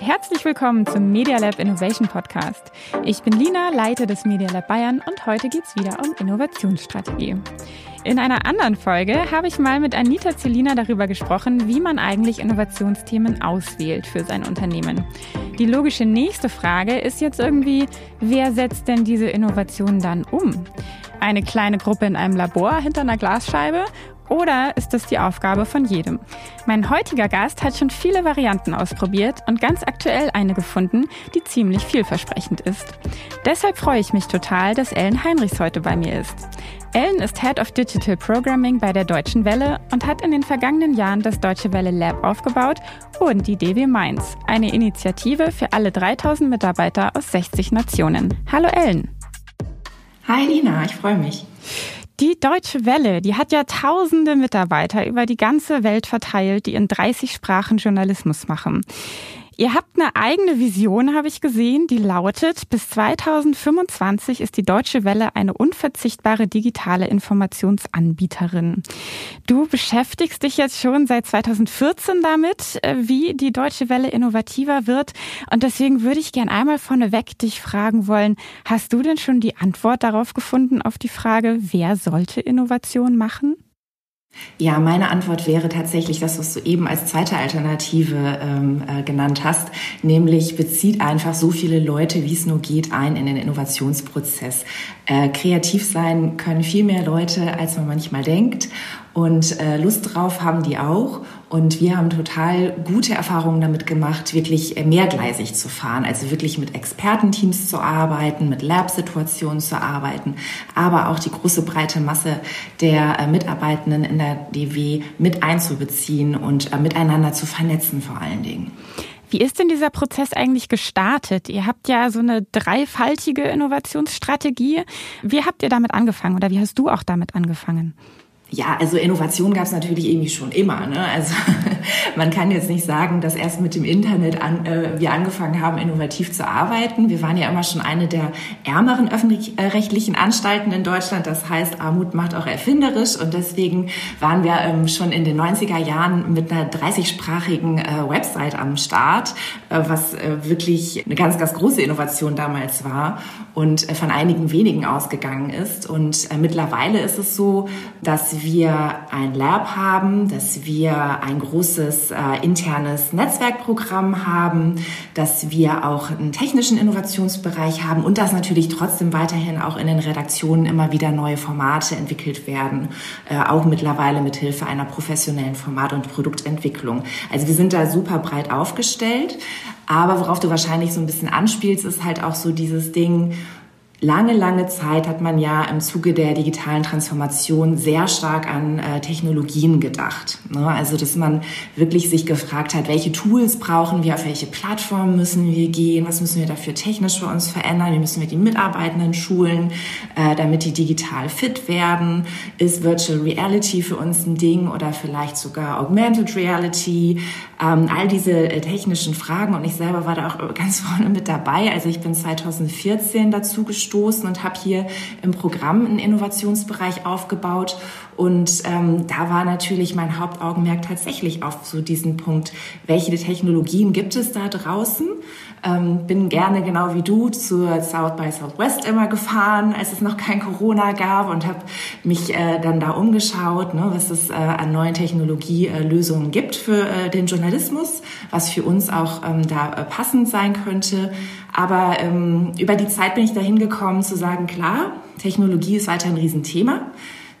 Herzlich willkommen zum Media Lab Innovation Podcast. Ich bin Lina, Leiter des Media Lab Bayern und heute geht es wieder um Innovationsstrategie. In einer anderen Folge habe ich mal mit Anita Zelina darüber gesprochen, wie man eigentlich Innovationsthemen auswählt für sein Unternehmen. Die logische nächste Frage ist jetzt irgendwie, wer setzt denn diese Innovation dann um? Eine kleine Gruppe in einem Labor hinter einer Glasscheibe oder ist das die Aufgabe von jedem? Mein heutiger Gast hat schon viele Varianten ausprobiert und ganz aktuell eine gefunden, die ziemlich vielversprechend ist. Deshalb freue ich mich total, dass Ellen Heinrichs heute bei mir ist. Ellen ist Head of Digital Programming bei der Deutschen Welle und hat in den vergangenen Jahren das Deutsche Welle Lab aufgebaut und die DW Mainz, eine Initiative für alle 3000 Mitarbeiter aus 60 Nationen. Hallo Ellen. Hi Lina, ich freue mich. Die Deutsche Welle, die hat ja tausende Mitarbeiter über die ganze Welt verteilt, die in 30 Sprachen Journalismus machen. Ihr habt eine eigene Vision, habe ich gesehen, die lautet, bis 2025 ist die Deutsche Welle eine unverzichtbare digitale Informationsanbieterin. Du beschäftigst dich jetzt schon seit 2014 damit, äh, wie die Deutsche Welle innovativer wird. Und deswegen würde ich gern einmal vorneweg dich fragen wollen, hast du denn schon die Antwort darauf gefunden, auf die Frage, wer sollte Innovation machen? Ja, meine Antwort wäre tatsächlich das, was du eben als zweite Alternative ähm, äh, genannt hast, nämlich bezieht einfach so viele Leute, wie es nur geht, ein in den Innovationsprozess. Äh, kreativ sein können viel mehr Leute, als man manchmal denkt. Und äh, Lust drauf haben die auch. Und wir haben total gute Erfahrungen damit gemacht, wirklich äh, mehrgleisig zu fahren. Also wirklich mit Expertenteams zu arbeiten, mit Lab-Situationen zu arbeiten, aber auch die große breite Masse der äh, Mitarbeitenden in der DW mit einzubeziehen und äh, miteinander zu vernetzen vor allen Dingen. Wie ist denn dieser Prozess eigentlich gestartet? Ihr habt ja so eine dreifaltige Innovationsstrategie. Wie habt ihr damit angefangen oder wie hast du auch damit angefangen? Ja, also Innovation gab es natürlich irgendwie schon immer. Ne? Also man kann jetzt nicht sagen, dass erst mit dem Internet an, äh, wir angefangen haben, innovativ zu arbeiten. Wir waren ja immer schon eine der ärmeren öffentlich-rechtlichen Anstalten in Deutschland. Das heißt, Armut macht auch erfinderisch und deswegen waren wir ähm, schon in den 90er Jahren mit einer 30-sprachigen äh, Website am Start, äh, was äh, wirklich eine ganz, ganz große Innovation damals war und äh, von einigen wenigen ausgegangen ist. Und äh, mittlerweile ist es so, dass wir ein Lab haben, dass wir ein großes äh, internes Netzwerkprogramm haben, dass wir auch einen technischen Innovationsbereich haben und dass natürlich trotzdem weiterhin auch in den Redaktionen immer wieder neue Formate entwickelt werden, äh, auch mittlerweile mit Hilfe einer professionellen Format- und Produktentwicklung. Also wir sind da super breit aufgestellt. Aber worauf du wahrscheinlich so ein bisschen anspielst, ist halt auch so dieses Ding, Lange, lange Zeit hat man ja im Zuge der digitalen Transformation sehr stark an äh, Technologien gedacht. Ne? Also, dass man wirklich sich gefragt hat, welche Tools brauchen wir, auf welche Plattformen müssen wir gehen, was müssen wir dafür technisch für uns verändern, wie müssen wir die Mitarbeitenden schulen, äh, damit die digital fit werden. Ist Virtual Reality für uns ein Ding oder vielleicht sogar Augmented Reality? Ähm, all diese äh, technischen Fragen und ich selber war da auch ganz vorne mit dabei. Also ich bin 2014 dazu gestoßen und habe hier im Programm einen Innovationsbereich aufgebaut und ähm, da war natürlich mein Hauptaugenmerk tatsächlich auf so diesen Punkt, welche Technologien gibt es da draußen? Ähm, bin gerne genau wie du zur South by Southwest immer gefahren, als es noch kein Corona gab und habe mich äh, dann da umgeschaut, ne, was es äh, an neuen Technologielösungen gibt für äh, den Journalismus, was für uns auch ähm, da äh, passend sein könnte. Aber ähm, über die Zeit bin ich dahin gekommen zu sagen, klar, Technologie ist weiter ein Riesenthema.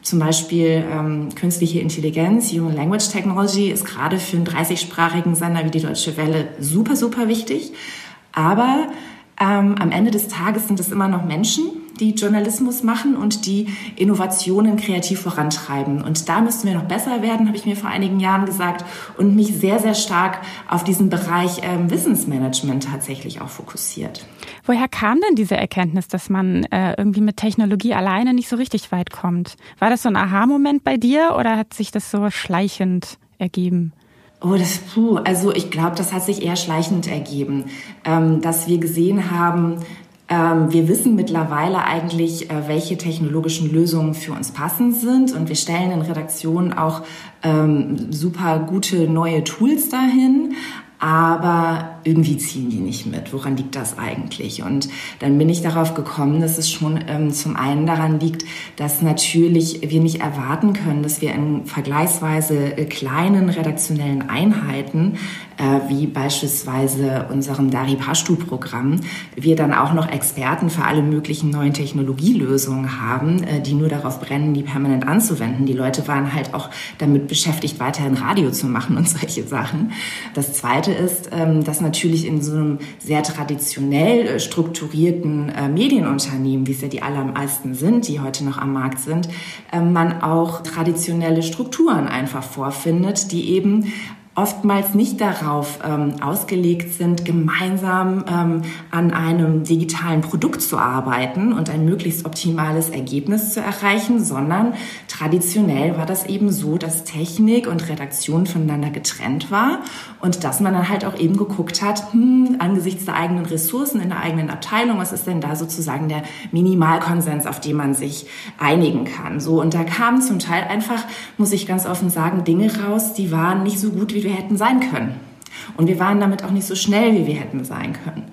Zum Beispiel ähm, künstliche Intelligenz, Human Language Technology ist gerade für einen 30-sprachigen Sender wie die Deutsche Welle super, super wichtig. Aber ähm, am Ende des Tages sind es immer noch Menschen, die Journalismus machen und die Innovationen kreativ vorantreiben. Und da müssten wir noch besser werden, habe ich mir vor einigen Jahren gesagt und mich sehr, sehr stark auf diesen Bereich ähm, Wissensmanagement tatsächlich auch fokussiert. Woher kam denn diese Erkenntnis, dass man äh, irgendwie mit Technologie alleine nicht so richtig weit kommt? War das so ein Aha-Moment bei dir oder hat sich das so schleichend ergeben? Oh, das, puh, also ich glaube, das hat sich eher schleichend ergeben, ähm, dass wir gesehen haben, ähm, wir wissen mittlerweile eigentlich, äh, welche technologischen Lösungen für uns passend sind und wir stellen in Redaktionen auch ähm, super gute neue Tools dahin. aber irgendwie ziehen die nicht mit. Woran liegt das eigentlich? Und dann bin ich darauf gekommen, dass es schon ähm, zum einen daran liegt, dass natürlich wir nicht erwarten können, dass wir in vergleichsweise äh, kleinen redaktionellen Einheiten äh, wie beispielsweise unserem Dari Pashtu-Programm, wir dann auch noch Experten für alle möglichen neuen Technologielösungen haben, äh, die nur darauf brennen, die permanent anzuwenden. Die Leute waren halt auch damit beschäftigt, weiterhin Radio zu machen und solche Sachen. Das Zweite ist, ähm, dass natürlich in so einem sehr traditionell äh, strukturierten äh, Medienunternehmen, wie es ja die allermeisten sind, die heute noch am Markt sind, äh, man auch traditionelle Strukturen einfach vorfindet, die eben oftmals nicht darauf ähm, ausgelegt sind, gemeinsam ähm, an einem digitalen Produkt zu arbeiten und ein möglichst optimales Ergebnis zu erreichen, sondern traditionell war das eben so, dass Technik und Redaktion voneinander getrennt war und dass man dann halt auch eben geguckt hat, hm, angesichts der eigenen Ressourcen in der eigenen Abteilung, was ist denn da sozusagen der Minimalkonsens, auf den man sich einigen kann. So und da kamen zum Teil einfach, muss ich ganz offen sagen, Dinge raus, die waren nicht so gut, wie wir hätten sein können. Und wir waren damit auch nicht so schnell, wie wir hätten sein können.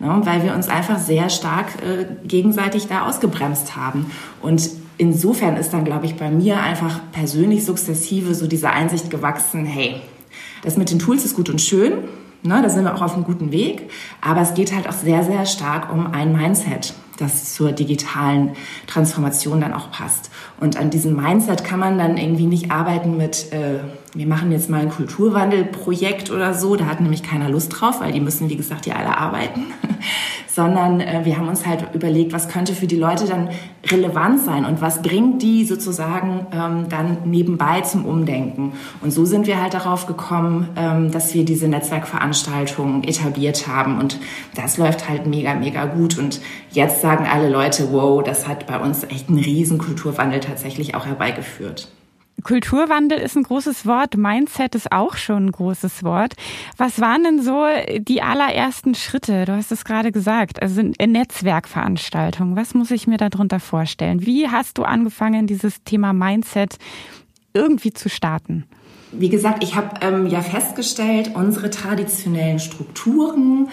Ne, weil wir uns einfach sehr stark äh, gegenseitig da ausgebremst haben. Und insofern ist dann, glaube ich, bei mir einfach persönlich sukzessive so diese Einsicht gewachsen, hey, das mit den Tools ist gut und schön, ne, da sind wir auch auf einem guten Weg, aber es geht halt auch sehr, sehr stark um ein Mindset, das zur digitalen Transformation dann auch passt. Und an diesem Mindset kann man dann irgendwie nicht arbeiten mit, äh, wir machen jetzt mal ein Kulturwandelprojekt oder so, da hat nämlich keiner Lust drauf, weil die müssen, wie gesagt, ja alle arbeiten, sondern äh, wir haben uns halt überlegt, was könnte für die Leute dann relevant sein und was bringt die sozusagen ähm, dann nebenbei zum Umdenken. Und so sind wir halt darauf gekommen, ähm, dass wir diese Netzwerkveranstaltungen etabliert haben und das läuft halt mega, mega gut. Und jetzt sagen alle Leute, wow, das hat bei uns echt einen riesen Kulturwandel tatsächlich auch herbeigeführt. Kulturwandel ist ein großes Wort, Mindset ist auch schon ein großes Wort. Was waren denn so die allerersten Schritte? Du hast es gerade gesagt, also Netzwerkveranstaltungen. Was muss ich mir darunter vorstellen? Wie hast du angefangen, dieses Thema Mindset irgendwie zu starten? Wie gesagt, ich habe ähm, ja festgestellt, unsere traditionellen Strukturen,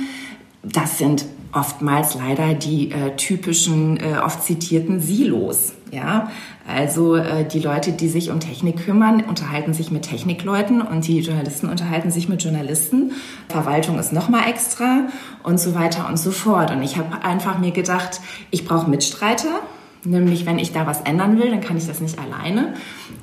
das sind oftmals leider die äh, typischen, äh, oft zitierten Silos. Ja, also äh, die Leute, die sich um Technik kümmern, unterhalten sich mit Technikleuten und die Journalisten unterhalten sich mit Journalisten. Verwaltung ist noch mal extra und so weiter und so fort. Und ich habe einfach mir gedacht, ich brauche Mitstreiter. Nämlich, wenn ich da was ändern will, dann kann ich das nicht alleine.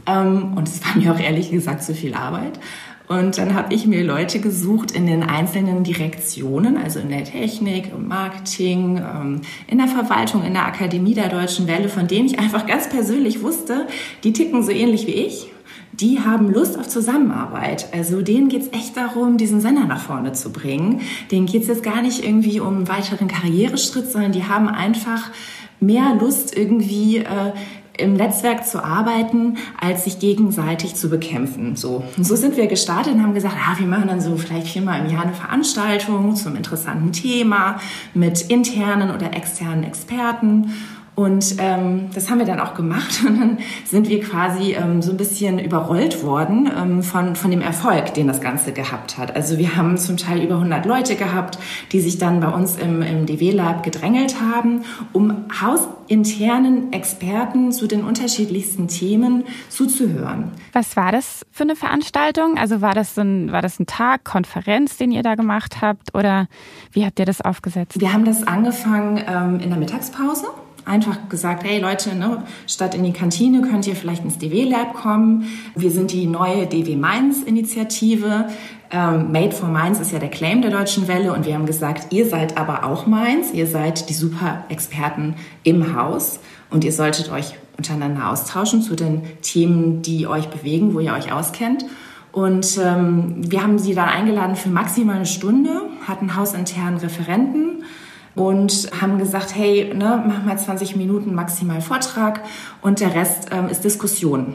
Ähm, und es war mir auch ehrlich gesagt zu viel Arbeit. Und dann habe ich mir Leute gesucht in den einzelnen Direktionen, also in der Technik, im Marketing, ähm, in der Verwaltung, in der Akademie der Deutschen Welle, von denen ich einfach ganz persönlich wusste, die ticken so ähnlich wie ich. Die haben Lust auf Zusammenarbeit. Also denen geht's echt darum, diesen Sender nach vorne zu bringen. Denen geht's jetzt gar nicht irgendwie um einen weiteren Karriereschritt, sondern die haben einfach mehr Lust, irgendwie äh, im Netzwerk zu arbeiten, als sich gegenseitig zu bekämpfen. So, und so sind wir gestartet und haben gesagt, ah, wir machen dann so vielleicht viermal im Jahr eine Veranstaltung zum interessanten Thema mit internen oder externen Experten. Und ähm, das haben wir dann auch gemacht und dann sind wir quasi ähm, so ein bisschen überrollt worden ähm, von, von dem Erfolg, den das Ganze gehabt hat. Also wir haben zum Teil über 100 Leute gehabt, die sich dann bei uns im, im DW-Lab gedrängelt haben, um hausinternen Experten zu den unterschiedlichsten Themen zuzuhören. Was war das für eine Veranstaltung? Also war das ein, war das ein Tag, Konferenz, den ihr da gemacht habt oder wie habt ihr das aufgesetzt? Wir haben das angefangen ähm, in der Mittagspause einfach gesagt, hey Leute, ne, statt in die Kantine könnt ihr vielleicht ins DW Lab kommen. Wir sind die neue DW Mainz Initiative. Ähm, Made for Mainz ist ja der Claim der Deutschen Welle und wir haben gesagt, ihr seid aber auch Mainz, ihr seid die super Experten im Haus und ihr solltet euch untereinander austauschen zu den Themen, die euch bewegen, wo ihr euch auskennt. Und ähm, wir haben sie dann eingeladen für maximal eine Stunde, hatten hausinternen Referenten und haben gesagt, hey, ne, mach mal 20 Minuten maximal Vortrag und der Rest ähm, ist Diskussion.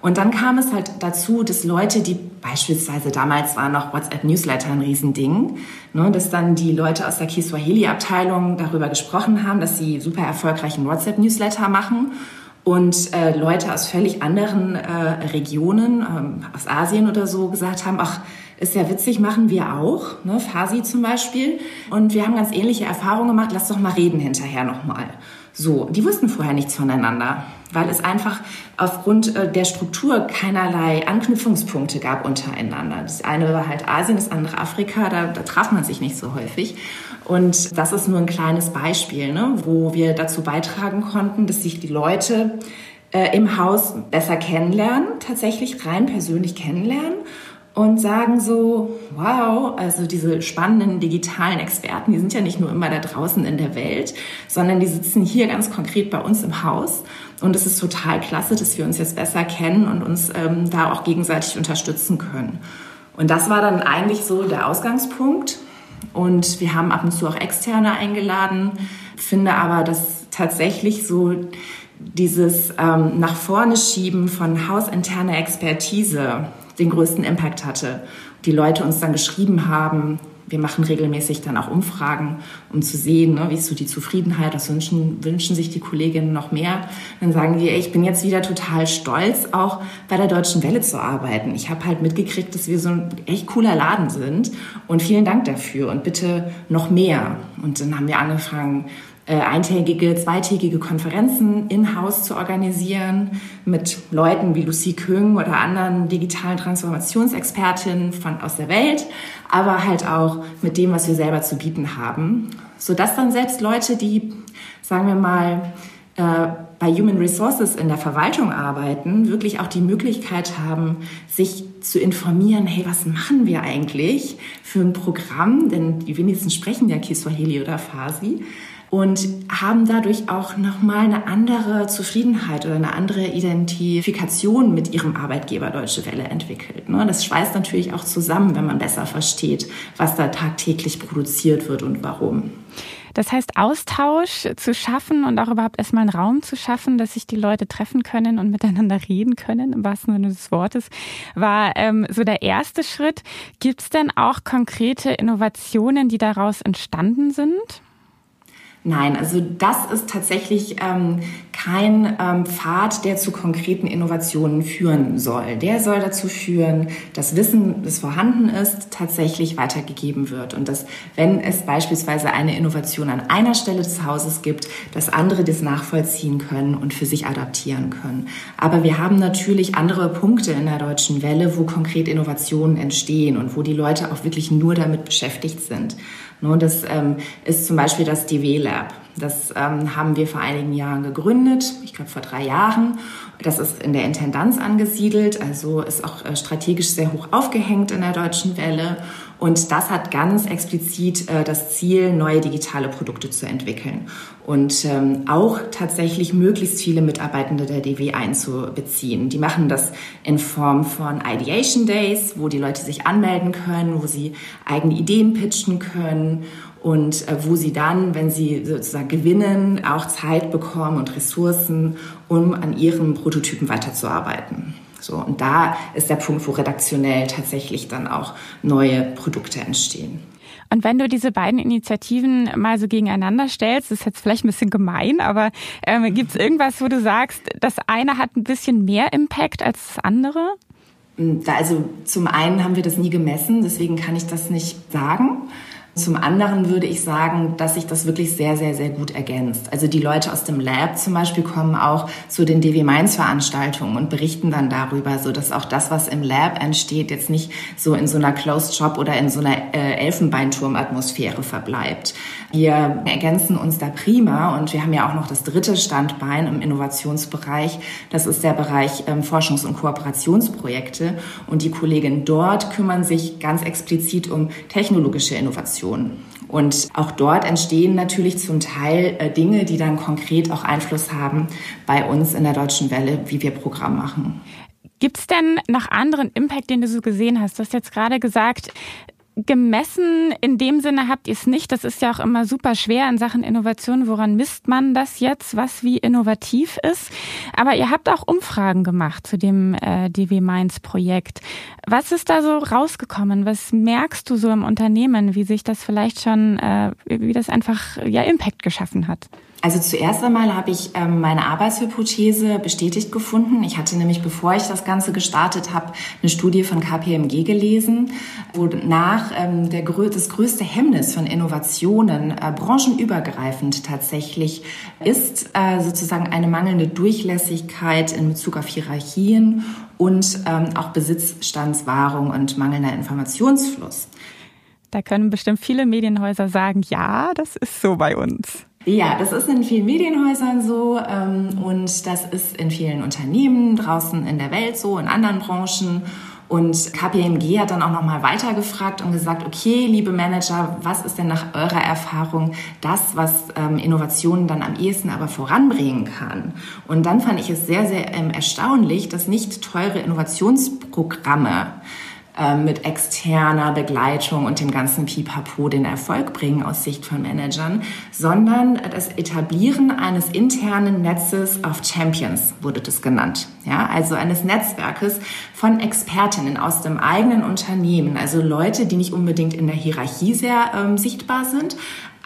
Und dann kam es halt dazu, dass Leute, die beispielsweise damals war noch WhatsApp-Newsletter ein Riesending, ne, dass dann die Leute aus der Kiswahili-Abteilung darüber gesprochen haben, dass sie super erfolgreichen WhatsApp-Newsletter machen und äh, Leute aus völlig anderen äh, Regionen, ähm, aus Asien oder so, gesagt haben, ach, ist ja witzig, machen wir auch, ne, Fasi zum Beispiel. Und wir haben ganz ähnliche Erfahrungen gemacht. Lass doch mal reden hinterher nochmal. So, die wussten vorher nichts voneinander, weil es einfach aufgrund äh, der Struktur keinerlei Anknüpfungspunkte gab untereinander. Das eine war halt Asien, das andere Afrika, da, da traf man sich nicht so häufig. Und das ist nur ein kleines Beispiel, ne, wo wir dazu beitragen konnten, dass sich die Leute äh, im Haus besser kennenlernen, tatsächlich rein persönlich kennenlernen und sagen so, wow, also diese spannenden digitalen Experten, die sind ja nicht nur immer da draußen in der Welt, sondern die sitzen hier ganz konkret bei uns im Haus. Und es ist total klasse, dass wir uns jetzt besser kennen und uns ähm, da auch gegenseitig unterstützen können. Und das war dann eigentlich so der Ausgangspunkt. Und wir haben ab und zu auch Externe eingeladen, finde aber, dass tatsächlich so dieses ähm, nach vorne schieben von hausinterner Expertise den größten Impact hatte. Die Leute uns dann geschrieben haben, wir machen regelmäßig dann auch Umfragen, um zu sehen, ne, wie ist so die Zufriedenheit, was wünschen, wünschen sich die Kolleginnen noch mehr. Dann sagen die, ich bin jetzt wieder total stolz, auch bei der Deutschen Welle zu arbeiten. Ich habe halt mitgekriegt, dass wir so ein echt cooler Laden sind und vielen Dank dafür und bitte noch mehr. Und dann haben wir angefangen, eintägige, zweitägige Konferenzen in-house zu organisieren mit Leuten wie Lucy Köng oder anderen digitalen Transformationsexpertinnen von aus der Welt, aber halt auch mit dem, was wir selber zu bieten haben, sodass dann selbst Leute, die, sagen wir mal, äh, bei Human Resources in der Verwaltung arbeiten, wirklich auch die Möglichkeit haben, sich zu informieren, hey, was machen wir eigentlich für ein Programm? Denn die wenigsten sprechen ja Kiswahili oder Farsi und haben dadurch auch nochmal eine andere Zufriedenheit oder eine andere Identifikation mit ihrem Arbeitgeber Deutsche Welle entwickelt. Ne? Das schweißt natürlich auch zusammen, wenn man besser versteht, was da tagtäglich produziert wird und warum. Das heißt, Austausch zu schaffen und auch überhaupt erstmal einen Raum zu schaffen, dass sich die Leute treffen können und miteinander reden können, im wahrsten Sinne des Wortes, war ähm, so der erste Schritt. Gibt es denn auch konkrete Innovationen, die daraus entstanden sind? Nein, also das ist tatsächlich ähm, kein ähm, Pfad, der zu konkreten Innovationen führen soll. Der soll dazu führen, dass Wissen, das vorhanden ist, tatsächlich weitergegeben wird und dass, wenn es beispielsweise eine Innovation an einer Stelle des Hauses gibt, dass andere das nachvollziehen können und für sich adaptieren können. Aber wir haben natürlich andere Punkte in der deutschen Welle, wo konkret Innovationen entstehen und wo die Leute auch wirklich nur damit beschäftigt sind. Das ähm, ist zum Beispiel das DW Lab. Das ähm, haben wir vor einigen Jahren gegründet, ich glaube vor drei Jahren. Das ist in der Intendanz angesiedelt, also ist auch äh, strategisch sehr hoch aufgehängt in der Deutschen Welle. Und das hat ganz explizit äh, das Ziel, neue digitale Produkte zu entwickeln und ähm, auch tatsächlich möglichst viele Mitarbeitende der DW einzubeziehen. Die machen das in Form von Ideation Days, wo die Leute sich anmelden können, wo sie eigene Ideen pitchen können und äh, wo sie dann, wenn sie sozusagen gewinnen, auch Zeit bekommen und Ressourcen, um an ihren Prototypen weiterzuarbeiten. So, und da ist der Punkt, wo redaktionell tatsächlich dann auch neue Produkte entstehen. Und wenn du diese beiden Initiativen mal so gegeneinander stellst, ist jetzt vielleicht ein bisschen gemein, aber ähm, gibt es irgendwas, wo du sagst, das eine hat ein bisschen mehr Impact als das andere? Also zum einen haben wir das nie gemessen, deswegen kann ich das nicht sagen. Zum anderen würde ich sagen, dass sich das wirklich sehr, sehr, sehr gut ergänzt. Also die Leute aus dem Lab zum Beispiel kommen auch zu den DW Mainz Veranstaltungen und berichten dann darüber, so dass auch das, was im Lab entsteht, jetzt nicht so in so einer Closed Shop oder in so einer äh, Elfenbeinturm-Atmosphäre verbleibt. Wir ergänzen uns da prima und wir haben ja auch noch das dritte Standbein im Innovationsbereich. Das ist der Bereich ähm, Forschungs- und Kooperationsprojekte und die Kolleginnen dort kümmern sich ganz explizit um technologische Innovationen. Und auch dort entstehen natürlich zum Teil äh, Dinge, die dann konkret auch Einfluss haben bei uns in der Deutschen Welle, wie wir Programm machen. Gibt es denn noch anderen Impact, den du so gesehen hast? Du hast jetzt gerade gesagt, gemessen in dem Sinne habt ihr es nicht. Das ist ja auch immer super schwer in Sachen Innovation. Woran misst man das jetzt, was wie innovativ ist? Aber ihr habt auch Umfragen gemacht zu dem äh, DW Mainz Projekt. Was ist da so rausgekommen? Was merkst du so im Unternehmen, wie sich das vielleicht schon, äh, wie das einfach ja Impact geschaffen hat? Also zuerst einmal habe ich ähm, meine Arbeitshypothese bestätigt gefunden. Ich hatte nämlich, bevor ich das Ganze gestartet habe, eine Studie von KPMG gelesen, wonach ähm, der, das größte Hemmnis von Innovationen äh, branchenübergreifend tatsächlich ist äh, sozusagen eine mangelnde Durchlässigkeit in Bezug auf Hierarchien und ähm, auch Besitzstandswahrung und mangelnder Informationsfluss. Da können bestimmt viele Medienhäuser sagen, ja, das ist so bei uns. Ja, das ist in vielen Medienhäusern so ähm, und das ist in vielen Unternehmen draußen in der Welt so, in anderen Branchen. Und KPMG hat dann auch nochmal weitergefragt und gesagt, okay, liebe Manager, was ist denn nach eurer Erfahrung das, was ähm, Innovationen dann am ehesten aber voranbringen kann? Und dann fand ich es sehr, sehr ähm, erstaunlich, dass nicht teure Innovationsprogramme ähm, mit externer Begleitung und dem ganzen Pipapo den Erfolg bringen aus Sicht von Managern, sondern das Etablieren eines internen Netzes of Champions wurde das genannt. Ja, also eines Netzwerkes von Expertinnen aus dem eigenen Unternehmen, also Leute, die nicht unbedingt in der Hierarchie sehr ähm, sichtbar sind,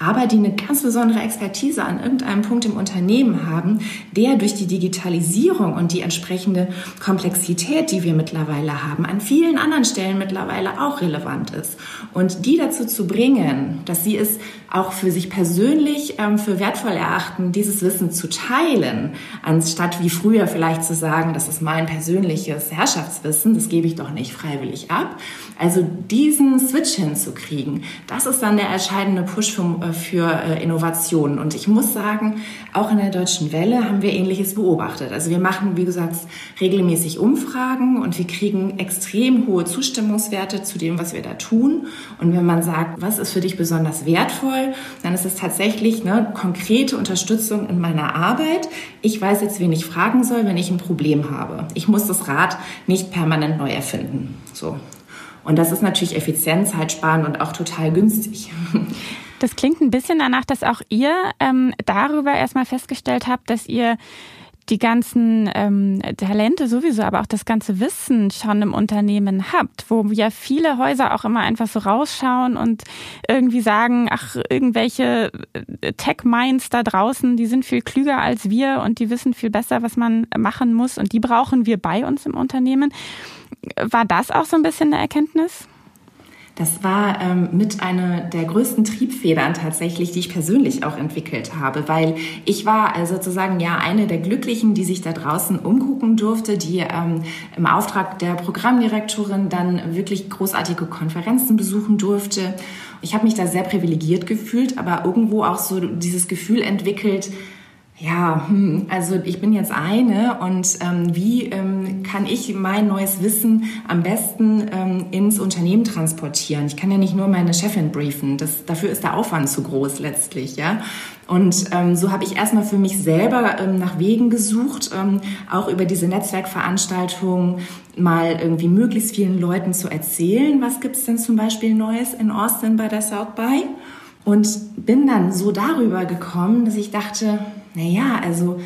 aber die eine ganz besondere Expertise an irgendeinem Punkt im Unternehmen haben, der durch die Digitalisierung und die entsprechende Komplexität, die wir mittlerweile haben, an vielen anderen Stellen mittlerweile auch relevant ist. Und die dazu zu bringen, dass sie es auch für sich persönlich ähm, für wertvoll erachten, dieses Wissen zu teilen, anstatt wie früher vielleicht zu sagen, das ist mein persönliches Herrschaftswissen, das gebe ich doch nicht freiwillig ab. Also diesen Switch hinzukriegen, das ist dann der entscheidende Push für, für äh, Innovationen. Und ich muss sagen, auch in der Deutschen Welle haben wir Ähnliches beobachtet. Also wir machen, wie gesagt, regelmäßig Umfragen und wir kriegen extrem hohe Zustimmungswerte zu dem, was wir da tun. Und wenn man sagt, was ist für dich besonders wertvoll, dann ist es tatsächlich eine konkrete Unterstützung in meiner Arbeit. Ich weiß jetzt, wen ich fragen soll, wenn ich ein Problem habe. Ich muss das Rad nicht permanent neu erfinden. So. Und das ist natürlich effizient, zeitsparend und auch total günstig. Das klingt ein bisschen danach, dass auch ihr ähm, darüber erstmal festgestellt habt, dass ihr die ganzen ähm, Talente sowieso, aber auch das ganze Wissen schon im Unternehmen habt, wo ja viele Häuser auch immer einfach so rausschauen und irgendwie sagen, ach, irgendwelche äh, Tech-Minds da draußen, die sind viel klüger als wir und die wissen viel besser, was man machen muss und die brauchen wir bei uns im Unternehmen. War das auch so ein bisschen eine Erkenntnis? Das war ähm, mit einer der größten Triebfedern tatsächlich, die ich persönlich auch entwickelt habe, weil ich war äh, sozusagen ja eine der Glücklichen, die sich da draußen umgucken durfte, die ähm, im Auftrag der Programmdirektorin dann wirklich großartige Konferenzen besuchen durfte. Ich habe mich da sehr privilegiert gefühlt, aber irgendwo auch so dieses Gefühl entwickelt, ja, hm, also ich bin jetzt eine und ähm, wie ähm, kann ich mein neues Wissen am besten ähm, ins Unternehmen transportieren? Ich kann ja nicht nur meine Chefin briefen, das, dafür ist der Aufwand zu groß letztlich, ja. Und ähm, so habe ich erstmal für mich selber ähm, nach Wegen gesucht, ähm, auch über diese Netzwerkveranstaltungen mal irgendwie möglichst vielen Leuten zu erzählen, was gibt's denn zum Beispiel Neues in Austin bei der South by. Und bin dann so darüber gekommen, dass ich dachte, naja, also,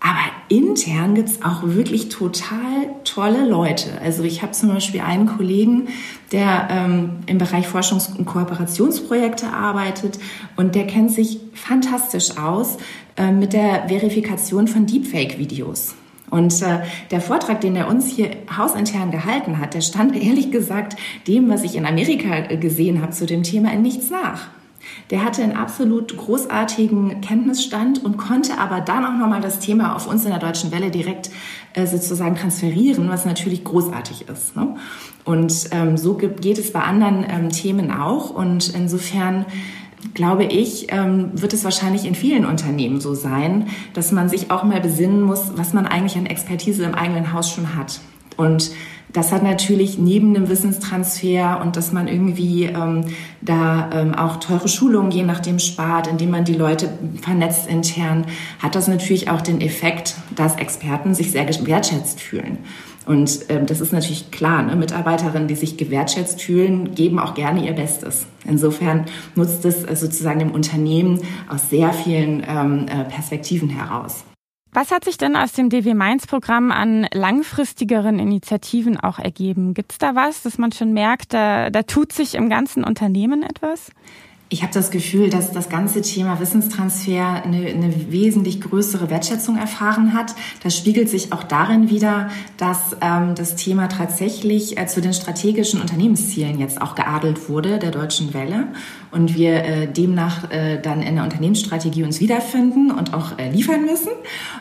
aber intern gibt's auch wirklich total tolle Leute. Also ich habe zum Beispiel einen Kollegen, der ähm, im Bereich Forschungs- und Kooperationsprojekte arbeitet und der kennt sich fantastisch aus äh, mit der Verifikation von Deepfake-Videos. Und äh, der Vortrag, den er uns hier hausintern gehalten hat, der stand ehrlich gesagt dem, was ich in Amerika äh, gesehen habe zu dem Thema, in nichts nach. Der hatte einen absolut großartigen Kenntnisstand und konnte aber dann auch nochmal das Thema auf uns in der Deutschen Welle direkt äh, sozusagen transferieren, was natürlich großartig ist. Ne? Und ähm, so geht es bei anderen ähm, Themen auch. Und insofern glaube ich, ähm, wird es wahrscheinlich in vielen Unternehmen so sein, dass man sich auch mal besinnen muss, was man eigentlich an Expertise im eigenen Haus schon hat. Und das hat natürlich neben dem Wissenstransfer und dass man irgendwie ähm, da ähm, auch teure Schulungen je nachdem spart, indem man die Leute vernetzt intern, hat das natürlich auch den Effekt, dass Experten sich sehr wertschätzt fühlen. Und ähm, das ist natürlich klar, ne? Mitarbeiterinnen, die sich gewertschätzt fühlen, geben auch gerne ihr Bestes. Insofern nutzt es äh, sozusagen dem Unternehmen aus sehr vielen ähm, äh, Perspektiven heraus. Was hat sich denn aus dem DW Mainz Programm an langfristigeren Initiativen auch ergeben? Gibt es da was, dass man schon merkt, da, da tut sich im ganzen Unternehmen etwas? Ich habe das Gefühl, dass das ganze Thema Wissenstransfer eine, eine, wesentlich größere Wertschätzung erfahren hat. Das spiegelt sich auch darin wieder, dass ähm, das Thema tatsächlich äh, zu den strategischen Unternehmenszielen jetzt auch geadelt wurde, der Deutschen Welle. Und wir äh, demnach äh, dann in der Unternehmensstrategie uns wiederfinden und auch äh, liefern müssen.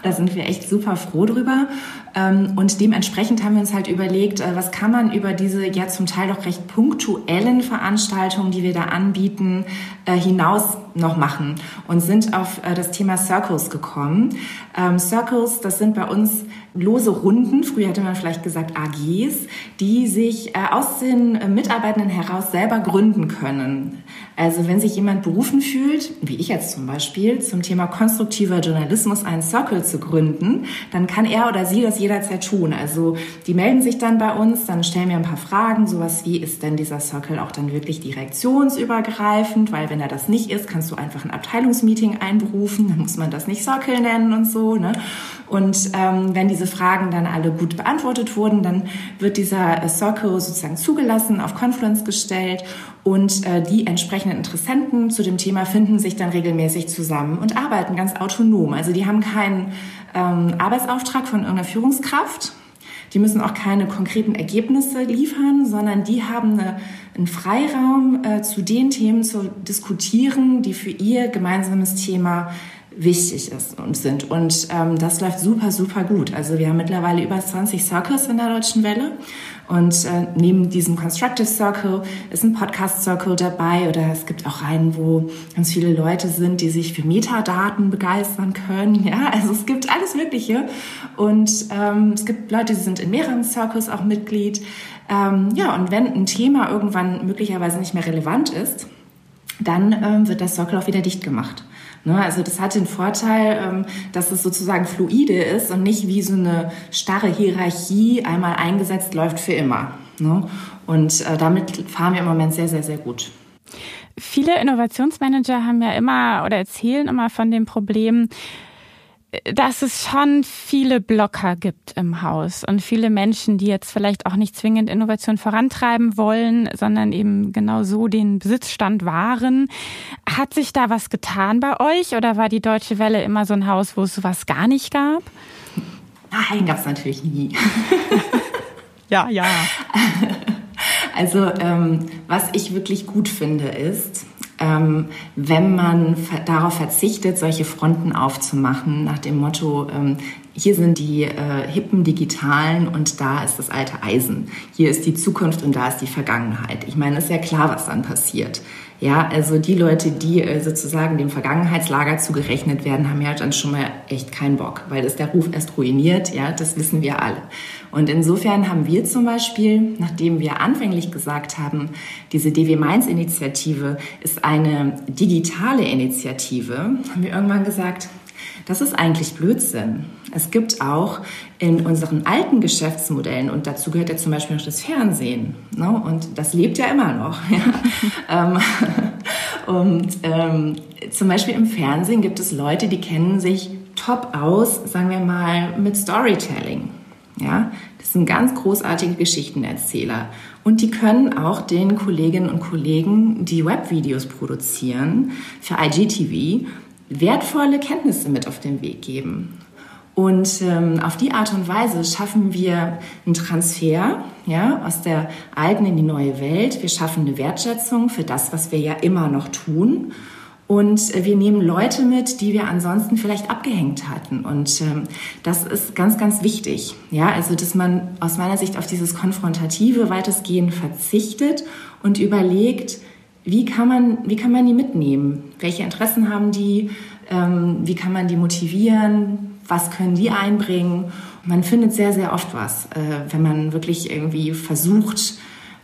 Da sind wir echt super froh drüber. Ähm, und dementsprechend haben wir uns halt überlegt, äh, was kann man über diese ja zum Teil doch recht punktuellen Veranstaltungen, die wir da anbieten, äh, hinaus noch machen und sind auf äh, das Thema Circles gekommen. Ähm, Circles, das sind bei uns lose Runden, früher hätte man vielleicht gesagt AGs, die sich äh, aus den Mitarbeitenden heraus selber gründen können. Also wenn sich jemand berufen fühlt, wie ich jetzt zum Beispiel, zum Thema konstruktiver Journalismus einen Circle zu gründen, dann kann er oder sie das jederzeit tun. Also die melden sich dann bei uns, dann stellen wir ein paar Fragen, sowas wie, ist denn dieser Circle auch dann wirklich direktionsübergreifend? Weil wenn er das nicht ist, kannst du einfach ein Abteilungsmeeting einberufen, dann muss man das nicht Circle nennen und so. Ne? Und ähm, wenn diese Fragen dann alle gut beantwortet wurden, dann wird dieser äh, Circle sozusagen zugelassen, auf Confluence gestellt und äh, die entsprechenden Interessenten zu dem Thema finden sich dann regelmäßig zusammen und arbeiten ganz autonom. Also die haben keinen ähm, Arbeitsauftrag von irgendeiner Führungskraft. Die müssen auch keine konkreten Ergebnisse liefern, sondern die haben eine, einen Freiraum, äh, zu den Themen zu diskutieren, die für ihr gemeinsames Thema wichtig ist und sind. Und ähm, das läuft super, super gut. Also wir haben mittlerweile über 20 Circles in der Deutschen Welle. Und äh, neben diesem Constructive Circle ist ein Podcast Circle dabei oder es gibt auch einen, wo ganz viele Leute sind, die sich für Metadaten begeistern können. Ja, also es gibt alles Mögliche. Und ähm, es gibt Leute, die sind in mehreren Circles auch Mitglied. Ähm, ja, und wenn ein Thema irgendwann möglicherweise nicht mehr relevant ist, dann ähm, wird der Circle auch wieder dicht gemacht. Ne? Also das hat den Vorteil, ähm, dass es sozusagen fluide ist und nicht wie so eine starre Hierarchie einmal eingesetzt läuft für immer. Ne? Und äh, damit fahren wir im Moment sehr, sehr, sehr gut. Viele Innovationsmanager haben ja immer oder erzählen immer von dem Problem, dass es schon viele Blocker gibt im Haus und viele Menschen, die jetzt vielleicht auch nicht zwingend Innovation vorantreiben wollen, sondern eben genau so den Besitzstand wahren. Hat sich da was getan bei euch oder war die Deutsche Welle immer so ein Haus, wo es sowas gar nicht gab? Nein, gab es natürlich nie. ja, ja. Also ähm, was ich wirklich gut finde ist, ähm, wenn man darauf verzichtet, solche Fronten aufzumachen, nach dem Motto, ähm, hier sind die äh, hippen Digitalen und da ist das alte Eisen. Hier ist die Zukunft und da ist die Vergangenheit. Ich meine, ist ja klar, was dann passiert. Ja, also die Leute, die äh, sozusagen dem Vergangenheitslager zugerechnet werden, haben ja dann schon mal echt keinen Bock, weil das der Ruf erst ruiniert. Ja, das wissen wir alle. Und insofern haben wir zum Beispiel, nachdem wir anfänglich gesagt haben, diese DW Mainz Initiative ist eine digitale Initiative, haben wir irgendwann gesagt, das ist eigentlich Blödsinn. Es gibt auch in unseren alten Geschäftsmodellen, und dazu gehört ja zum Beispiel noch das Fernsehen, ne? und das lebt ja immer noch. Ja? Ähm, und ähm, zum Beispiel im Fernsehen gibt es Leute, die kennen sich top aus, sagen wir mal, mit Storytelling. Ja, das sind ganz großartige Geschichtenerzähler. Und die können auch den Kolleginnen und Kollegen, die Webvideos produzieren, für IGTV wertvolle Kenntnisse mit auf den Weg geben. Und ähm, auf die Art und Weise schaffen wir einen Transfer ja, aus der alten in die neue Welt. Wir schaffen eine Wertschätzung für das, was wir ja immer noch tun. Und äh, wir nehmen Leute mit, die wir ansonsten vielleicht abgehängt hatten. Und ähm, das ist ganz, ganz wichtig. Ja, also, dass man aus meiner Sicht auf dieses Konfrontative weitestgehend verzichtet und überlegt, wie kann man, wie kann man die mitnehmen? Welche Interessen haben die? Ähm, wie kann man die motivieren? Was können die einbringen? Man findet sehr, sehr oft was, äh, wenn man wirklich irgendwie versucht,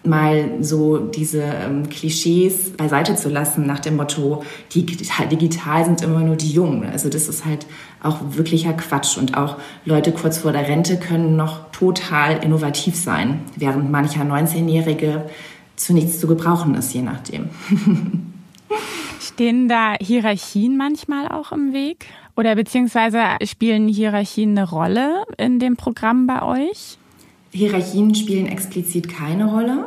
mal so diese ähm, Klischees beiseite zu lassen nach dem Motto, die digital sind immer nur die Jungen. Also das ist halt auch wirklicher Quatsch. Und auch Leute kurz vor der Rente können noch total innovativ sein, während mancher 19-Jährige zu nichts zu gebrauchen ist, je nachdem. Stehen da Hierarchien manchmal auch im Weg? Oder beziehungsweise spielen Hierarchien eine Rolle in dem Programm bei euch? Hierarchien spielen explizit keine Rolle.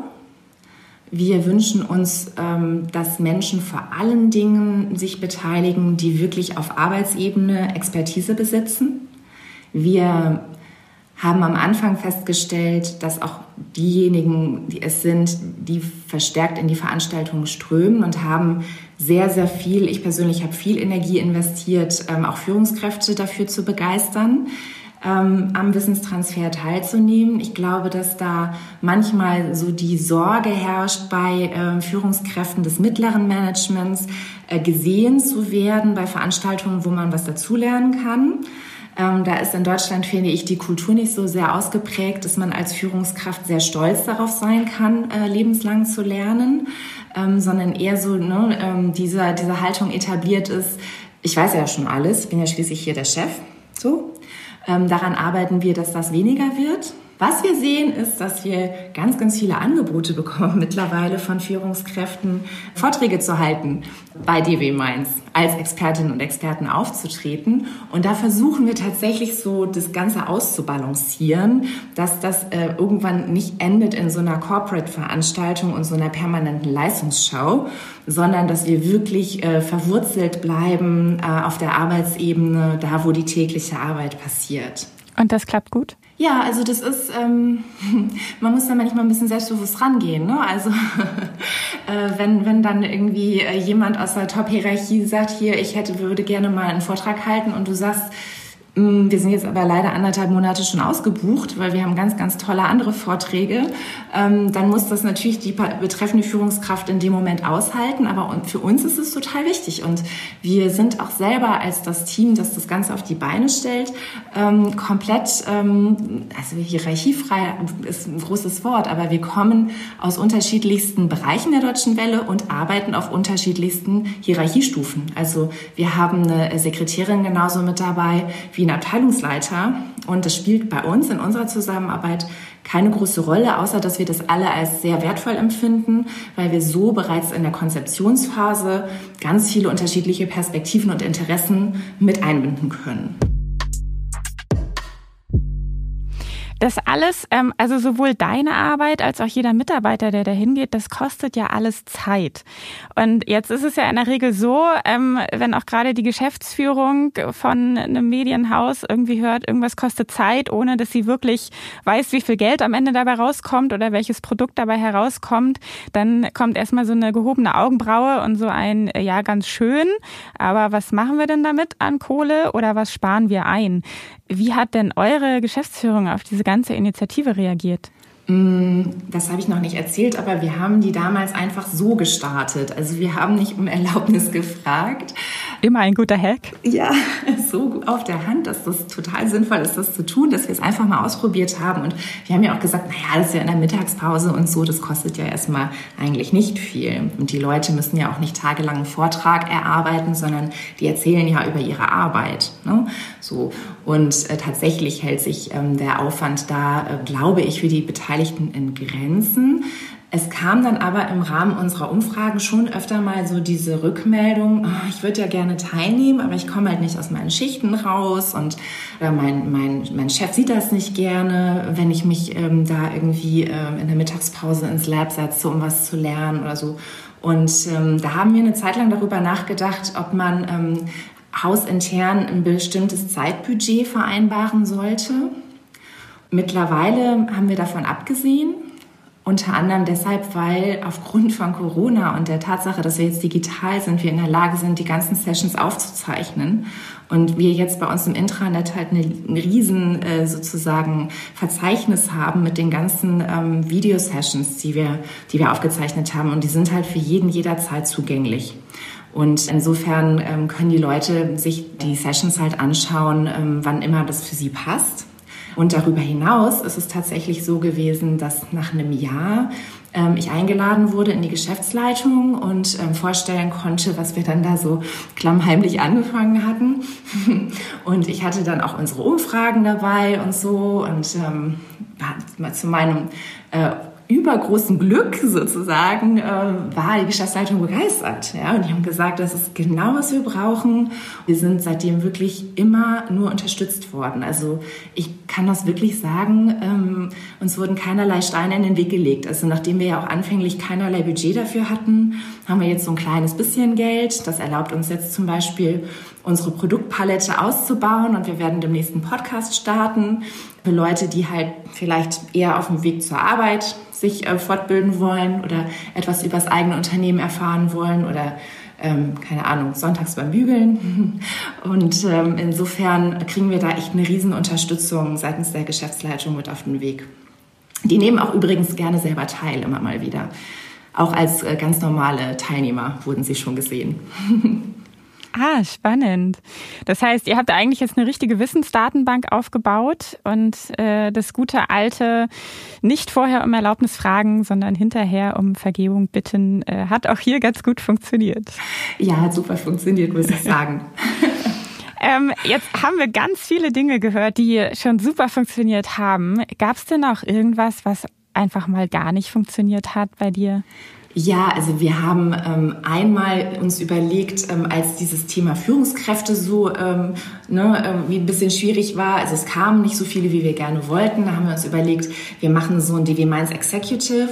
Wir wünschen uns, ähm, dass Menschen vor allen Dingen sich beteiligen, die wirklich auf Arbeitsebene Expertise besitzen. Wir haben am Anfang festgestellt, dass auch diejenigen, die es sind, die verstärkt in die Veranstaltungen strömen und haben sehr, sehr viel, ich persönlich habe viel Energie investiert, ähm, auch Führungskräfte dafür zu begeistern ähm, am Wissenstransfer teilzunehmen. Ich glaube, dass da manchmal so die Sorge herrscht bei äh, Führungskräften des mittleren Managements, äh, gesehen zu werden bei Veranstaltungen, wo man was dazulernen kann. Ähm, da ist in Deutschland, finde ich, die Kultur nicht so sehr ausgeprägt, dass man als Führungskraft sehr stolz darauf sein kann, äh, lebenslang zu lernen, ähm, sondern eher so ne, ähm, diese, diese Haltung etabliert ist, ich weiß ja schon alles, bin ja schließlich hier der Chef, so. Ähm, daran arbeiten wir, dass das weniger wird. Was wir sehen, ist, dass wir ganz, ganz viele Angebote bekommen mittlerweile von Führungskräften, Vorträge zu halten bei DW Mainz, als Expertinnen und Experten aufzutreten. Und da versuchen wir tatsächlich so das Ganze auszubalancieren, dass das äh, irgendwann nicht endet in so einer Corporate-Veranstaltung und so einer permanenten Leistungsschau, sondern dass wir wirklich äh, verwurzelt bleiben äh, auf der Arbeitsebene, da wo die tägliche Arbeit passiert. Und das klappt gut? Ja, also das ist, ähm, man muss da manchmal ein bisschen selbstbewusst rangehen. Ne? Also äh, wenn, wenn dann irgendwie äh, jemand aus der Top-Hierarchie sagt, hier, ich hätte, würde gerne mal einen Vortrag halten und du sagst, wir sind jetzt aber leider anderthalb Monate schon ausgebucht, weil wir haben ganz, ganz tolle andere Vorträge. Ähm, dann muss das natürlich die betreffende Führungskraft in dem Moment aushalten. Aber für uns ist es total wichtig. Und wir sind auch selber als das Team, das das Ganze auf die Beine stellt, ähm, komplett, ähm, also hierarchiefrei ist ein großes Wort, aber wir kommen aus unterschiedlichsten Bereichen der Deutschen Welle und arbeiten auf unterschiedlichsten Hierarchiestufen. Also wir haben eine Sekretärin genauso mit dabei wie ein Abteilungsleiter. Und das spielt bei uns in unserer Zusammenarbeit keine große Rolle, außer dass wir das alle als sehr wertvoll empfinden, weil wir so bereits in der Konzeptionsphase ganz viele unterschiedliche Perspektiven und Interessen mit einbinden können. Das alles, ähm, also sowohl deine Arbeit als auch jeder Mitarbeiter, der da hingeht, das kostet ja alles Zeit. Und jetzt ist es ja in der Regel so, ähm, wenn auch gerade die Geschäftsführung von einem Medienhaus irgendwie hört, irgendwas kostet Zeit, ohne dass sie wirklich weiß, wie viel Geld am Ende dabei rauskommt oder welches Produkt dabei herauskommt, dann kommt erstmal so eine gehobene Augenbraue und so ein, ja, ganz schön, aber was machen wir denn damit an Kohle oder was sparen wir ein? Wie hat denn eure Geschäftsführung auf diese ganze Initiative reagiert? Mm, das habe ich noch nicht erzählt, aber wir haben die damals einfach so gestartet. Also wir haben nicht um Erlaubnis gefragt. Immer ein guter Hack. Ja, so auf der Hand, dass das total sinnvoll ist, das zu tun, dass wir es einfach mal ausprobiert haben. Und wir haben ja auch gesagt, naja, das ist ja in der Mittagspause und so, das kostet ja erstmal eigentlich nicht viel. Und die Leute müssen ja auch nicht tagelang einen Vortrag erarbeiten, sondern die erzählen ja über ihre Arbeit. Ne? So. Und äh, tatsächlich hält sich ähm, der Aufwand da, äh, glaube ich, für die Beteiligten in Grenzen. Es kam dann aber im Rahmen unserer Umfragen schon öfter mal so diese Rückmeldung, oh, ich würde ja gerne teilnehmen, aber ich komme halt nicht aus meinen Schichten raus und äh, mein, mein, mein Chef sieht das nicht gerne, wenn ich mich ähm, da irgendwie ähm, in der Mittagspause ins Lab setze, um was zu lernen oder so. Und ähm, da haben wir eine Zeit lang darüber nachgedacht, ob man ähm, hausintern ein bestimmtes Zeitbudget vereinbaren sollte. Mittlerweile haben wir davon abgesehen unter anderem deshalb, weil aufgrund von Corona und der Tatsache, dass wir jetzt digital sind, wir in der Lage sind, die ganzen Sessions aufzuzeichnen. Und wir jetzt bei uns im Intranet halt ein riesen äh, sozusagen Verzeichnis haben mit den ganzen ähm, Videosessions, die wir, die wir aufgezeichnet haben. Und die sind halt für jeden jederzeit zugänglich. Und insofern ähm, können die Leute sich die Sessions halt anschauen, ähm, wann immer das für sie passt. Und darüber hinaus ist es tatsächlich so gewesen, dass nach einem Jahr ähm, ich eingeladen wurde in die Geschäftsleitung und ähm, vorstellen konnte, was wir dann da so klammheimlich angefangen hatten. und ich hatte dann auch unsere Umfragen dabei und so und ähm, zu meinem äh, übergroßen Glück sozusagen äh, war die Geschäftsleitung begeistert. Ja? Und die haben gesagt, das ist genau, was wir brauchen. Wir sind seitdem wirklich immer nur unterstützt worden. Also ich kann das wirklich sagen, ähm, uns wurden keinerlei Steine in den Weg gelegt. Also nachdem wir ja auch anfänglich keinerlei Budget dafür hatten, haben wir jetzt so ein kleines bisschen Geld. Das erlaubt uns jetzt zum Beispiel, unsere Produktpalette auszubauen und wir werden dem nächsten Podcast starten für Leute, die halt vielleicht eher auf dem Weg zur Arbeit sich äh, fortbilden wollen oder etwas über das eigene Unternehmen erfahren wollen oder ähm, keine Ahnung, sonntags beim Bügeln. Und ähm, insofern kriegen wir da echt eine Riesenunterstützung seitens der Geschäftsleitung mit auf den Weg. Die nehmen auch übrigens gerne selber teil, immer mal wieder. Auch als äh, ganz normale Teilnehmer wurden sie schon gesehen. Ah, spannend. Das heißt, ihr habt eigentlich jetzt eine richtige Wissensdatenbank aufgebaut und äh, das gute alte nicht vorher um Erlaubnis fragen, sondern hinterher um Vergebung bitten, äh, hat auch hier ganz gut funktioniert. Ja, hat super funktioniert, muss ich sagen. Ähm, jetzt haben wir ganz viele Dinge gehört, die schon super funktioniert haben. Gab es denn auch irgendwas, was einfach mal gar nicht funktioniert hat bei dir? Ja, also wir haben ähm, einmal uns überlegt, ähm, als dieses Thema Führungskräfte so ähm, ne, irgendwie ein bisschen schwierig war, also es kamen nicht so viele, wie wir gerne wollten, da haben wir uns überlegt, wir machen so ein DW Minds Executive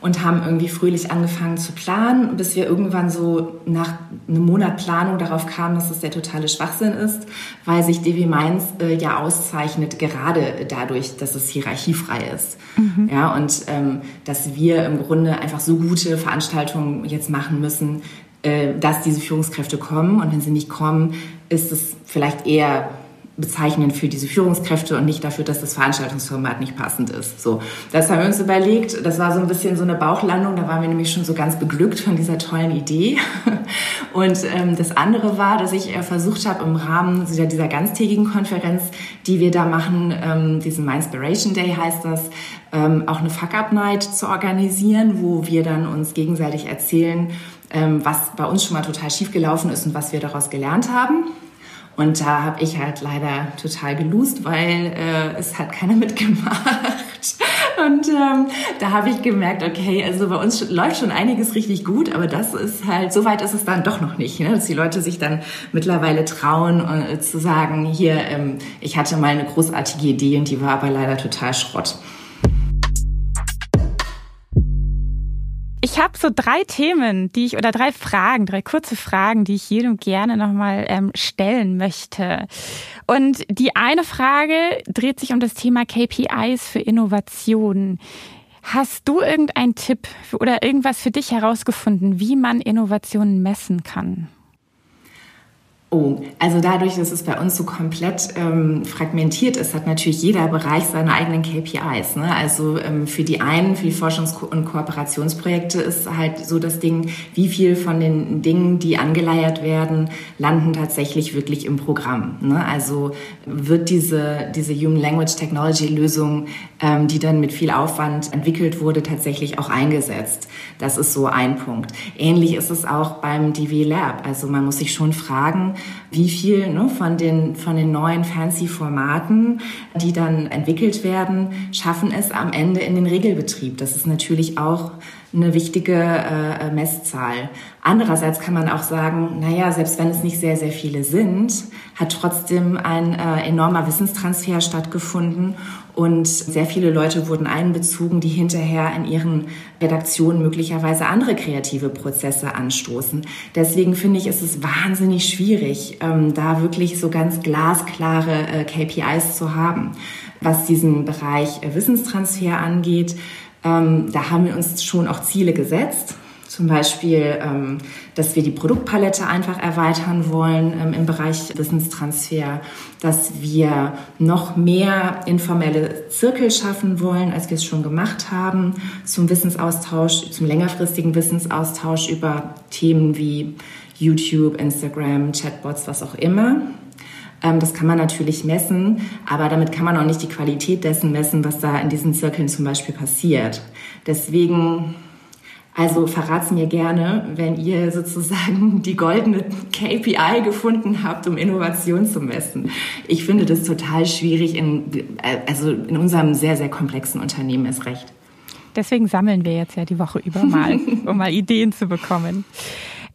und haben irgendwie fröhlich angefangen zu planen, bis wir irgendwann so nach einem Monat Planung darauf kamen, dass das der totale Schwachsinn ist, weil sich DW Mainz äh, ja auszeichnet, gerade dadurch, dass es hierarchiefrei ist. Mhm. Ja, und ähm, dass wir im Grunde einfach so gute Veranstaltungen jetzt machen müssen, äh, dass diese Führungskräfte kommen. Und wenn sie nicht kommen, ist es vielleicht eher bezeichnen für diese Führungskräfte und nicht dafür, dass das Veranstaltungsformat nicht passend ist. So, das haben wir uns überlegt. Das war so ein bisschen so eine Bauchlandung. Da waren wir nämlich schon so ganz beglückt von dieser tollen Idee. Und ähm, das andere war, dass ich äh, versucht habe, im Rahmen dieser, ganztägigen Konferenz, die wir da machen, ähm, diesen My Inspiration Day heißt das, ähm, auch eine Fuck-Up-Night zu organisieren, wo wir dann uns gegenseitig erzählen, ähm, was bei uns schon mal total schief gelaufen ist und was wir daraus gelernt haben. Und da habe ich halt leider total gelust, weil äh, es hat keiner mitgemacht. Und ähm, da habe ich gemerkt, okay, also bei uns läuft schon einiges richtig gut, aber das ist halt, so weit ist es dann doch noch nicht, ne? dass die Leute sich dann mittlerweile trauen äh, zu sagen, hier, ähm, ich hatte mal eine großartige Idee und die war aber leider total Schrott. Ich habe so drei Themen, die ich oder drei Fragen, drei kurze Fragen, die ich jedem gerne nochmal ähm, stellen möchte. Und die eine Frage dreht sich um das Thema KPIs für Innovationen. Hast du irgendeinen Tipp oder irgendwas für dich herausgefunden, wie man Innovationen messen kann? Oh, also dadurch, dass es bei uns so komplett ähm, fragmentiert ist, hat natürlich jeder Bereich seine eigenen KPIs. Ne? Also ähm, für die einen, für die Forschungs- und Kooperationsprojekte ist halt so das Ding, wie viel von den Dingen, die angeleiert werden, landen tatsächlich wirklich im Programm. Ne? Also wird diese, diese Human Language Technology Lösung, ähm, die dann mit viel Aufwand entwickelt wurde, tatsächlich auch eingesetzt. Das ist so ein Punkt. Ähnlich ist es auch beim DW Lab. Also man muss sich schon fragen, wie viel ne, von, den, von den neuen fancy Formaten, die dann entwickelt werden, schaffen es am Ende in den Regelbetrieb. Das ist natürlich auch eine wichtige äh, Messzahl. Andererseits kann man auch sagen, naja, selbst wenn es nicht sehr, sehr viele sind, hat trotzdem ein äh, enormer Wissenstransfer stattgefunden und sehr viele Leute wurden einbezogen, die hinterher in ihren Redaktionen möglicherweise andere kreative Prozesse anstoßen. Deswegen finde ich, ist es wahnsinnig schwierig, ähm, da wirklich so ganz glasklare äh, KPIs zu haben. Was diesen Bereich äh, Wissenstransfer angeht, ähm, da haben wir uns schon auch Ziele gesetzt. Zum Beispiel, ähm, dass wir die Produktpalette einfach erweitern wollen ähm, im Bereich Wissenstransfer, dass wir noch mehr informelle Zirkel schaffen wollen, als wir es schon gemacht haben, zum Wissensaustausch, zum längerfristigen Wissensaustausch über Themen wie YouTube, Instagram, Chatbots, was auch immer. Ähm, das kann man natürlich messen, aber damit kann man auch nicht die Qualität dessen messen, was da in diesen Zirkeln zum Beispiel passiert. Deswegen also verrat's mir gerne, wenn ihr sozusagen die goldene KPI gefunden habt, um Innovation zu messen. Ich finde das total schwierig in, also in unserem sehr, sehr komplexen Unternehmen ist recht. Deswegen sammeln wir jetzt ja die Woche über mal, um mal Ideen zu bekommen.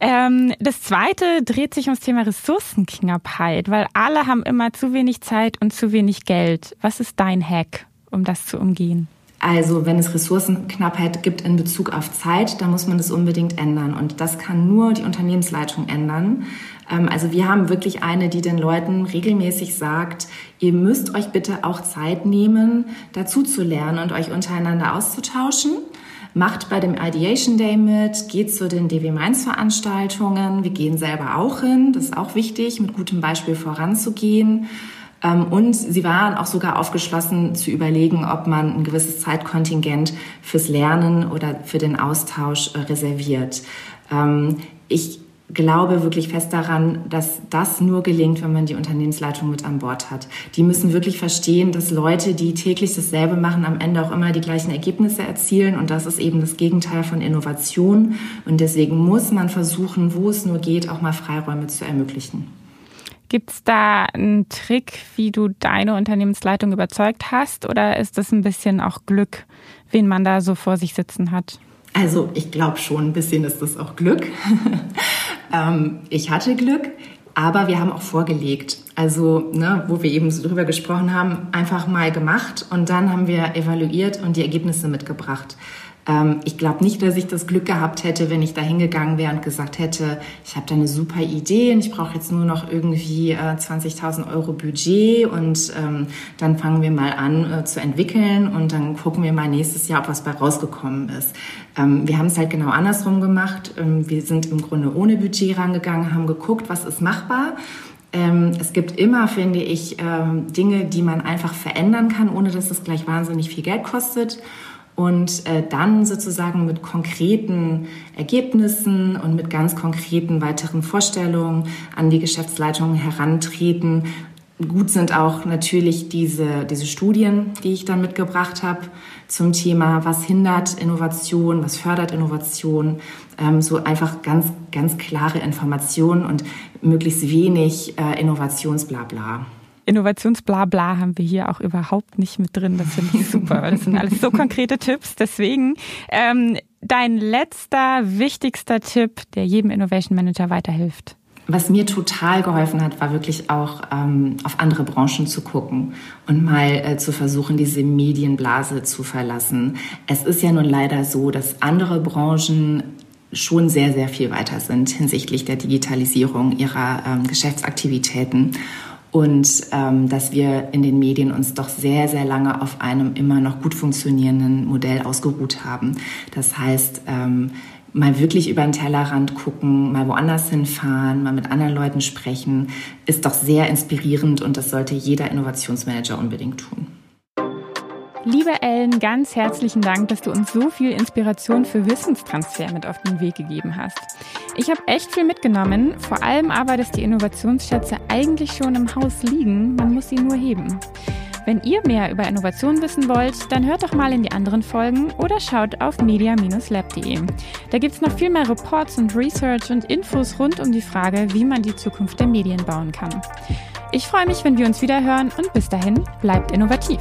Ähm, das zweite dreht sich ums Thema Ressourcenknappheit, weil alle haben immer zu wenig Zeit und zu wenig Geld. Was ist dein Hack, um das zu umgehen? Also wenn es Ressourcenknappheit gibt in Bezug auf Zeit, dann muss man das unbedingt ändern. Und das kann nur die Unternehmensleitung ändern. Ähm, also wir haben wirklich eine, die den Leuten regelmäßig sagt, ihr müsst euch bitte auch Zeit nehmen, dazu zu lernen und euch untereinander auszutauschen. Macht bei dem Ideation Day mit, geht zu den DW Mainz Veranstaltungen. Wir gehen selber auch hin. Das ist auch wichtig, mit gutem Beispiel voranzugehen. Ähm, und sie waren auch sogar aufgeschlossen zu überlegen, ob man ein gewisses Zeitkontingent fürs Lernen oder für den Austausch äh, reserviert. Ähm, ich glaube wirklich fest daran, dass das nur gelingt, wenn man die Unternehmensleitung mit an Bord hat. Die müssen wirklich verstehen, dass Leute, die täglich dasselbe machen, am Ende auch immer die gleichen Ergebnisse erzielen. Und das ist eben das Gegenteil von Innovation. Und deswegen muss man versuchen, wo es nur geht, auch mal Freiräume zu ermöglichen. Gibt es da einen Trick, wie du deine Unternehmensleitung überzeugt hast? Oder ist das ein bisschen auch Glück, wen man da so vor sich sitzen hat? Also ich glaube schon, ein bisschen ist das auch Glück. Ähm, ich hatte Glück, aber wir haben auch vorgelegt. Also, ne, wo wir eben so drüber gesprochen haben, einfach mal gemacht und dann haben wir evaluiert und die Ergebnisse mitgebracht. Ähm, ich glaube nicht, dass ich das Glück gehabt hätte, wenn ich da hingegangen wäre und gesagt hätte, ich habe da eine super Idee und ich brauche jetzt nur noch irgendwie äh, 20.000 Euro Budget und ähm, dann fangen wir mal an äh, zu entwickeln und dann gucken wir mal nächstes Jahr, ob was bei rausgekommen ist. Ähm, wir haben es halt genau andersrum gemacht. Ähm, wir sind im Grunde ohne Budget rangegangen, haben geguckt, was ist machbar ähm, es gibt immer, finde ich, ähm, Dinge, die man einfach verändern kann, ohne dass es gleich wahnsinnig viel Geld kostet und äh, dann sozusagen mit konkreten Ergebnissen und mit ganz konkreten weiteren Vorstellungen an die Geschäftsleitung herantreten. Gut sind auch natürlich diese, diese Studien, die ich dann mitgebracht habe zum Thema, was hindert Innovation, was fördert Innovation. Ähm, so einfach ganz, ganz klare Informationen und möglichst wenig äh, Innovationsblabla. Innovationsblabla haben wir hier auch überhaupt nicht mit drin. Das finde ich super, weil das sind alles so konkrete Tipps. Deswegen ähm, dein letzter, wichtigster Tipp, der jedem Innovation Manager weiterhilft. Was mir total geholfen hat, war wirklich auch ähm, auf andere Branchen zu gucken und mal äh, zu versuchen, diese Medienblase zu verlassen. Es ist ja nun leider so, dass andere Branchen schon sehr, sehr viel weiter sind hinsichtlich der Digitalisierung ihrer ähm, Geschäftsaktivitäten und ähm, dass wir in den Medien uns doch sehr, sehr lange auf einem immer noch gut funktionierenden Modell ausgeruht haben. Das heißt, ähm, mal wirklich über den Tellerrand gucken, mal woanders hinfahren, mal mit anderen Leuten sprechen, ist doch sehr inspirierend und das sollte jeder Innovationsmanager unbedingt tun. Liebe Ellen, ganz herzlichen Dank, dass du uns so viel Inspiration für Wissenstransfer mit auf den Weg gegeben hast. Ich habe echt viel mitgenommen, vor allem aber, dass die Innovationsschätze eigentlich schon im Haus liegen, man muss sie nur heben. Wenn ihr mehr über Innovation wissen wollt, dann hört doch mal in die anderen Folgen oder schaut auf media-lab.de. Da gibt es noch viel mehr Reports und Research und Infos rund um die Frage, wie man die Zukunft der Medien bauen kann. Ich freue mich, wenn wir uns wieder hören und bis dahin bleibt innovativ.